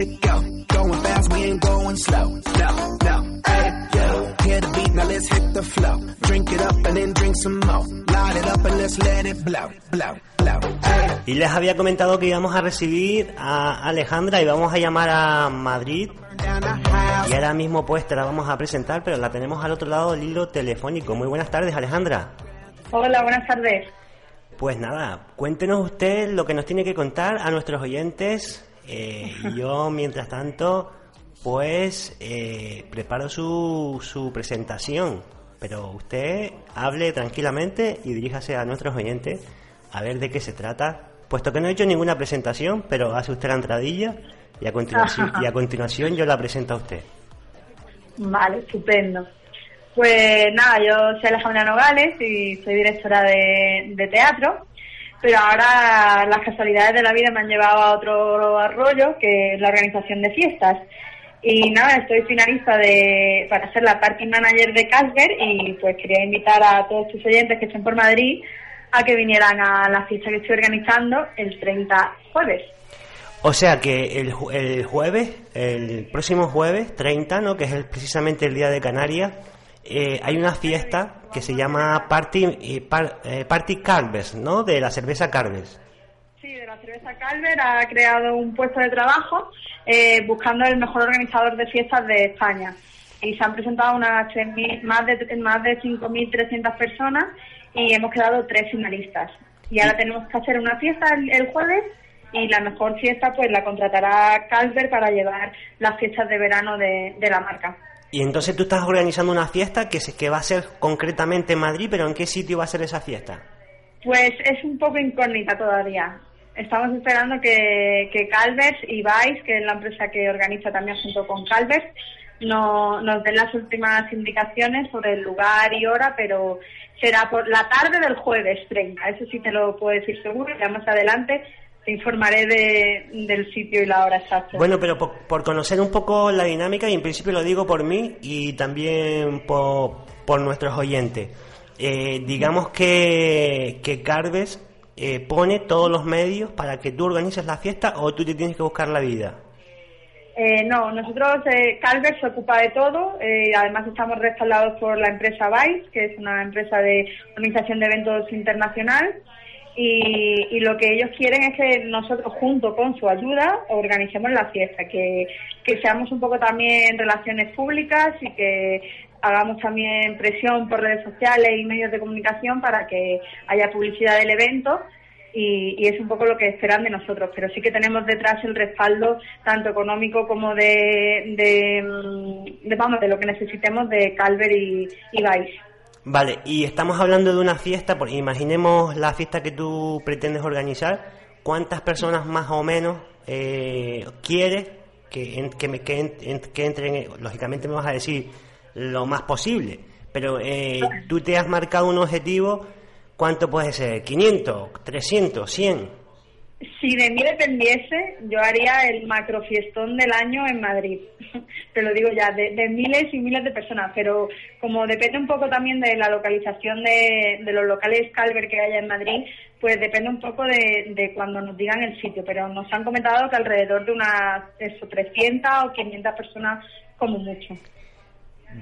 Go, going fast, we ain't going slow. No, no, hey, yo. Hear the beat, now let's hit the flow. Drink it up and then drink some more. Light it up and let's let it blow, blow, blow. Hey. Y les había comentado que íbamos a recibir a Alejandra y vamos a llamar a Madrid. Y ahora mismo pues te la vamos a presentar, pero la tenemos al otro lado del hilo telefónico. Muy buenas tardes, Alejandra. Hola, buenas tardes. Pues nada, cuéntenos usted lo que nos tiene que contar a nuestros oyentes. Eh, yo, mientras tanto, pues eh, preparo su, su presentación. Pero usted hable tranquilamente y diríjase a nuestros oyentes a ver de qué se trata. Puesto que no he hecho ninguna presentación, pero hace usted la entradilla y a continuación, y a continuación yo la presento a usted. Vale, estupendo. Pues nada, yo soy Alejandra Nogales y soy directora de, de teatro, pero ahora las casualidades de la vida me han llevado a otro arroyo, que es la organización de fiestas. Y nada, estoy finalista de, para ser la party manager de Casper y pues quería invitar a todos tus oyentes que estén por Madrid a que vinieran a la fiesta que estoy organizando el 30 jueves. O sea que el, el jueves, el próximo jueves 30, ¿no? que es precisamente el día de Canarias, eh, hay una fiesta que se llama Party, eh, Par- eh, Party Carves, ¿no? De la cerveza Carves. Sí, de la cerveza Calver ha creado un puesto de trabajo eh, buscando el mejor organizador de fiestas de España. Y se han presentado unas 3.000 más de, más de 5.300 personas y hemos quedado tres finalistas. Y ahora tenemos que hacer una fiesta el, el jueves y la mejor fiesta pues la contratará Calver para llevar las fiestas de verano de, de la marca. Y entonces tú estás organizando una fiesta que, se, que va a ser concretamente en Madrid, pero ¿en qué sitio va a ser esa fiesta? Pues es un poco incógnita todavía. Estamos esperando que, que y Vice, que es la empresa que organiza también junto con Calvers, no, nos den las últimas indicaciones sobre el lugar y hora, pero será por la tarde del jueves 30. Eso sí te lo puedo decir seguro. Ya más adelante te informaré de, del sitio y la hora exacta. Bueno, pero por, por conocer un poco la dinámica, y en principio lo digo por mí y también por, por nuestros oyentes. Eh, digamos que, que Carves eh, pone todos los medios para que tú organices la fiesta o tú te tienes que buscar la vida. Eh, no, nosotros, eh, se ocupa de todo, eh, además estamos respaldados por la empresa Vice, que es una empresa de organización de eventos internacional, y, y lo que ellos quieren es que nosotros, junto con su ayuda, organicemos la fiesta, que, que seamos un poco también relaciones públicas y que hagamos también presión por redes sociales y medios de comunicación para que haya publicidad del evento y, es un poco lo que esperan de nosotros, pero sí que tenemos detrás el respaldo tanto económico como de, de, mm, vamos, de lo que necesitemos de Calver y Vice. Vale, y estamos hablando de una fiesta, por, imaginemos la fiesta que tú pretendes organizar, ¿cuántas personas más o menos eh, quieres que, que, me- que entren? Lógicamente me vas a decir lo más posible, pero eh, tú te has marcado un objetivo, ¿cuánto puede ser? ¿500, 300, 100? Si de mí dependiese, yo haría el macrofiestón del año en Madrid. Te lo digo ya, de, miles y miles de personas, pero como depende un poco también de la localización de, de los locales Calver que haya en Madrid, pues depende un poco de, de cuando nos digan el sitio, pero nos han comentado que alrededor de unas eso, 300 o 500 personas como mucho.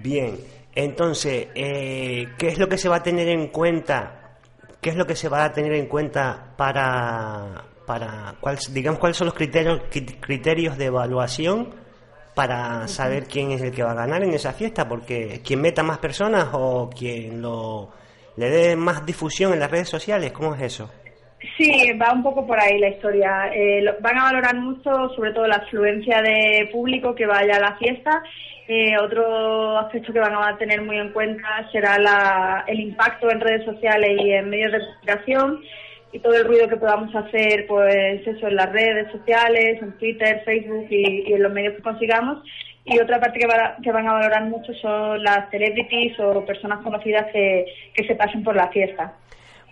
Bien, entonces, eh, ¿qué es lo que se va a tener en cuenta? ¿Qué es lo que se va a tener en cuenta para, para cuál, digamos, cuáles son los criterios, cri- criterios de evaluación para saber quién es el que va a ganar en esa fiesta? Porque quien meta más personas o quien lo, le dé más difusión en las redes sociales, ¿cómo es eso? Sí, va un poco por ahí la historia. Eh, lo- van a valorar mucho, sobre todo, la afluencia de público que vaya a la fiesta. Eh, otro aspecto que van a tener muy en cuenta será la- el impacto en redes sociales y en medios de comunicación y todo el ruido que podamos hacer, pues eso, en las redes sociales, en Twitter, Facebook y, y en los medios que consigamos. Y otra parte que, va- que van a valorar mucho son las celebrities o personas conocidas que, que se pasen por la fiesta.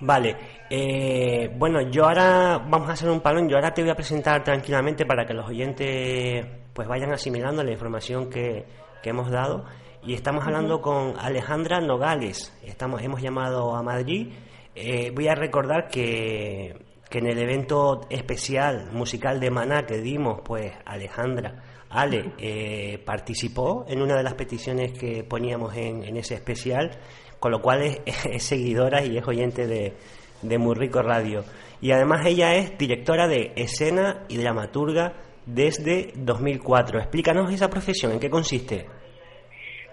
Vale, eh, bueno, yo ahora vamos a hacer un palón, yo ahora te voy a presentar tranquilamente para que los oyentes pues vayan asimilando la información que, que hemos dado y estamos hablando con Alejandra Nogales, estamos, hemos llamado a Madrid, Eh, voy a recordar que que en el evento especial musical de Maná que dimos, pues Alejandra, Ale, eh, participó en una de las peticiones que poníamos en, en ese especial, con lo cual es, seguidora y es oyente de, de Muy Rico Radio. Y además ella es directora de escena y dramaturga desde 2004. Explícanos esa profesión, ¿en qué consiste?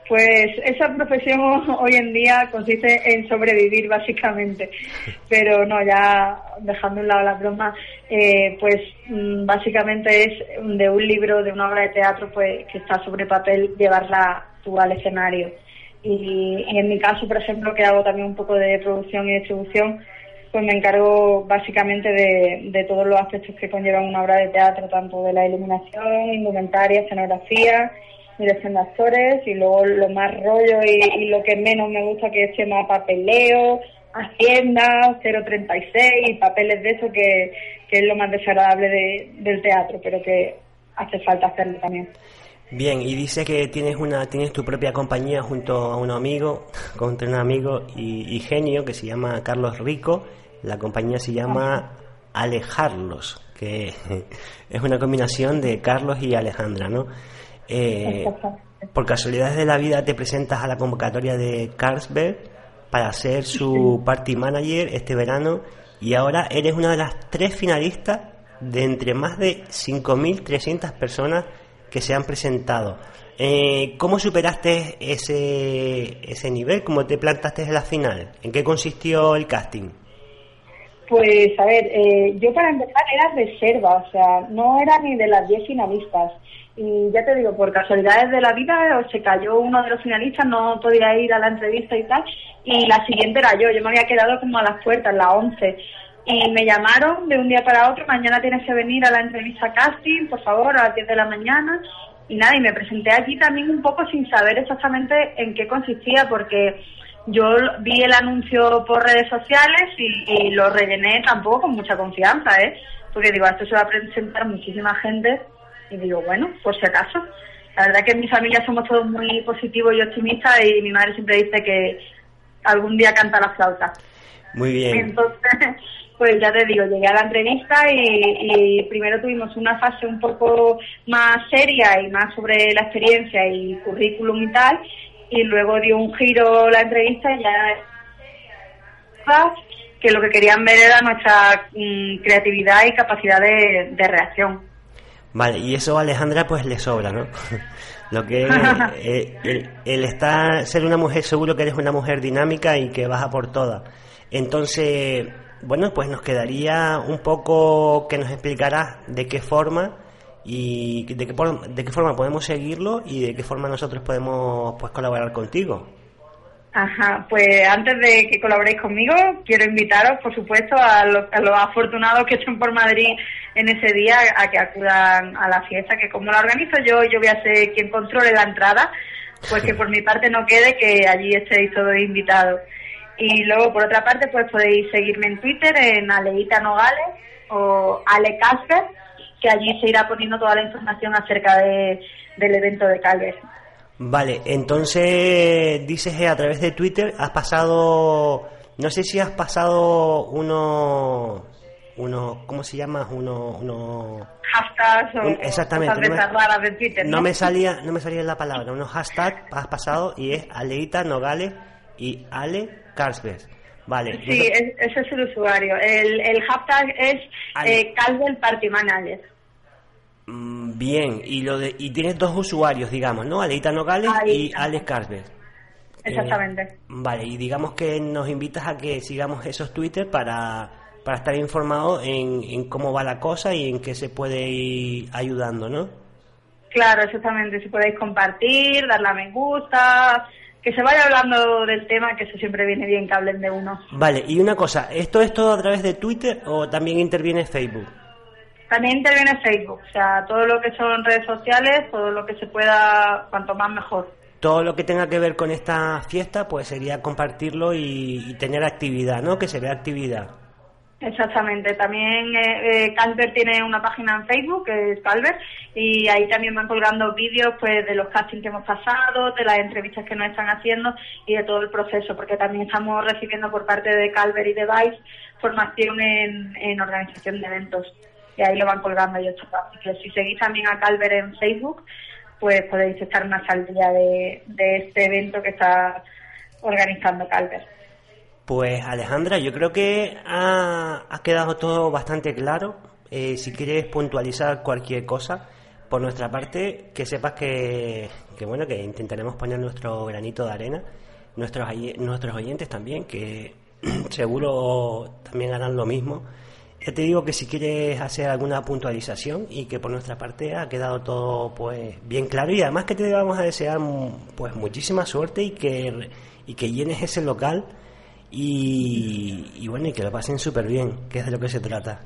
Pues esa profesión hoy en día consiste en sobrevivir básicamente, pero no, ya dejando un lado la broma, eh, pues mm, básicamente es de un libro, de una obra de teatro pues que está sobre papel, llevarla tú al escenario. Y, y en mi caso, por ejemplo, que hago también un poco de producción y distribución, pues me encargo básicamente de, de, todos los aspectos que conllevan una obra de teatro, tanto de la iluminación, indumentaria, escenografía, dirección de actores y luego lo más rollo y, y, lo que menos me gusta que es tema papeleo, hacienda, 036 y papeles de eso que, que es lo más desagradable de, del teatro, pero que hace falta hacerlo también. Bien, y dice que tienes una tienes tu propia compañía junto a un amigo, con un amigo y, y genio que se llama Carlos Rico la compañía se llama Alejarlos, que es una combinación de Carlos y Alejandra, ¿no? Eh, por casualidades de la vida te presentas a la convocatoria de Carlsberg para ser su party manager este verano y ahora eres una de las tres finalistas de entre más de 5.300 personas que se han presentado. Eh, ¿Cómo superaste ese, ese nivel? ¿Cómo te plantaste en la final? ¿En qué consistió el casting? Pues a ver, eh, yo para empezar era reserva, o sea, no era ni de las 10 finalistas. Y ya te digo, por casualidades de la vida, se cayó uno de los finalistas, no podía ir a la entrevista y tal, y la siguiente era yo, yo me había quedado como a las puertas, las 11. Y me llamaron de un día para otro, mañana tienes que venir a la entrevista casting, por favor, a las 10 de la mañana. Y nada, y me presenté allí también un poco sin saber exactamente en qué consistía, porque yo vi el anuncio por redes sociales y, y, lo rellené tampoco con mucha confianza, ¿eh? Porque digo, esto se va a presentar muchísima gente y digo, bueno, por si acaso. La verdad que en mi familia somos todos muy positivos y optimistas y mi madre siempre dice que algún día canta la flauta. Muy bien. Entonces, pues ya te digo, llegué a la entrevista y, y primero tuvimos una fase un poco más seria y más sobre la experiencia y currículum y tal y luego dio un giro la entrevista y ya que lo que querían ver era nuestra mm, creatividad y capacidad de, de, reacción. Vale, y eso a Alejandra pues le sobra, ¿no? lo que eh, el, el, estar, ser una mujer, seguro que eres una mujer dinámica y que vas a por todas. Entonces, bueno, pues nos quedaría un poco que nos explicarás de qué forma y de qué, de qué forma podemos seguirlo y de qué forma nosotros podemos pues colaborar contigo. Ajá, pues antes de que colaboréis conmigo, quiero invitaros, por supuesto, a los, a los afortunados que estén por Madrid en ese día a que acudan a la fiesta, que como la organizo yo, yo voy a ser quien controle la entrada, pues que por mi parte no quede que allí estéis todos invitados. Y luego, por otra parte, pues podéis seguirme en Twitter, en Aleita Nogales o Ale Casper, que allí se irá poniendo toda la información acerca de, del evento de Calver. Vale, entonces dices que a través de Twitter has pasado, no sé si has pasado uno, uno ¿cómo se llama? Uno, uno hashtags o un, exactamente, cosas no me, raras de Twitter. ¿no? no me salía, no me salía la palabra, unos hashtags has pasado y es Aleita Nogales y Ale Carlsberg. Vale. Sí, es, ese es el usuario. El, el hashtag es eh, Calvel Party Manager. Mm, Bien, y lo de, y tienes dos usuarios, digamos, ¿no? Aleita Nogales Ahí, y Alex Carver. Exactamente. Eh, vale, y digamos que nos invitas a que sigamos esos Twitter para, para estar informados en, en cómo va la cosa y en qué se puede ir ayudando, ¿no? Claro, exactamente. Si podéis compartir, darle a me gusta, que se vaya hablando del tema, que eso siempre viene bien que hablen de uno. Vale, y una cosa, ¿esto es todo a través de Twitter o también interviene Facebook? También interviene Facebook, o sea, todo lo que son redes sociales, todo lo que se pueda, cuanto más mejor. Todo lo que tenga que ver con esta fiesta, pues sería compartirlo y, y tener actividad, ¿no? Que se vea actividad. Exactamente, también eh, eh, Calver tiene una página en Facebook, que es Calver, y ahí también van colgando vídeos pues de los castings que hemos pasado, de las entrevistas que nos están haciendo y de todo el proceso, porque también estamos recibiendo por parte de Calver y de Vice formación en, organización de eventos, y ahí lo van colgando ellos. Así que si seguís también a Calver en Facebook, pues podéis estar más al día de, de este evento que está organizando Calver. Pues Alejandra, yo creo que ha, quedado todo bastante claro. Eh, si quieres puntualizar cualquier cosa, por nuestra parte, que sepas que, bueno, que intentaremos poner nuestro granito de arena, nuestros nuestros oyentes también, que seguro también harán lo mismo. Ya te digo que si quieres hacer alguna puntualización y que por nuestra parte ha quedado todo pues bien claro y además que te vamos a desear pues muchísima suerte y que y que llenes ese local y, bueno, y que lo pasen súper bien, que es de lo que se trata.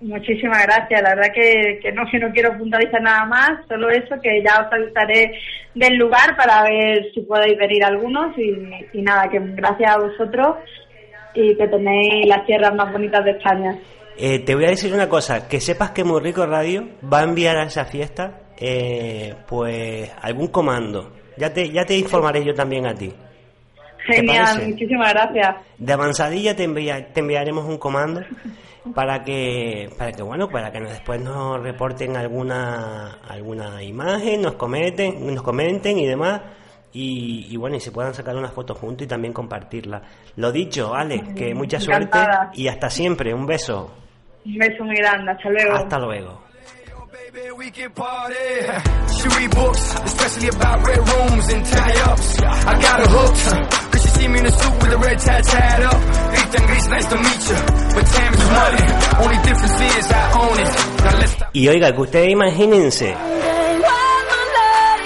Muchísimas gracias, la verdad que, que, no que no quiero puntualizar nada más, solo eso, que ya os avisaré del lugar para ver si podéis venir algunos y, nada, que gracias a vosotros y que tenéis las tierras más bonitas de España. Eh, te voy a decir una cosa, que sepas que Muy Rico Radio va a enviar a esa fiesta eh, pues algún comando. Ya te, ya te informaré yo también a ti. Genial, muchísimas gracias. De avanzadilla te, te enviaremos un comando para que para que bueno para que después nos reporten alguna alguna imagen nos comenten nos comenten y demás y, bueno y se puedan sacar una foto juntos y también compartirla. Lo dicho Ale que mucha suerte y hasta siempre. Un beso. Un beso muy grande hasta luego. Hasta luego. Y oiga, que ustedes imagínense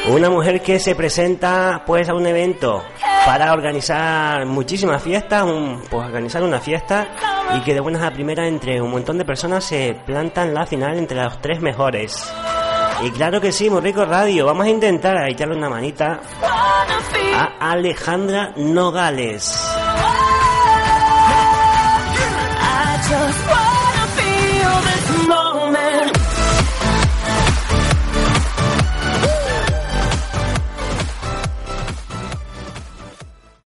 una mujer que se presenta pues a un evento para organizar muchísimas fiestas, pues organizar una fiesta y que de buenas a primeras entre un montón de personas se plantan la final entre los tres mejores. Y claro que sí, muy rico radio. Vamos a intentar echarle una manita a Alejandra Nogales.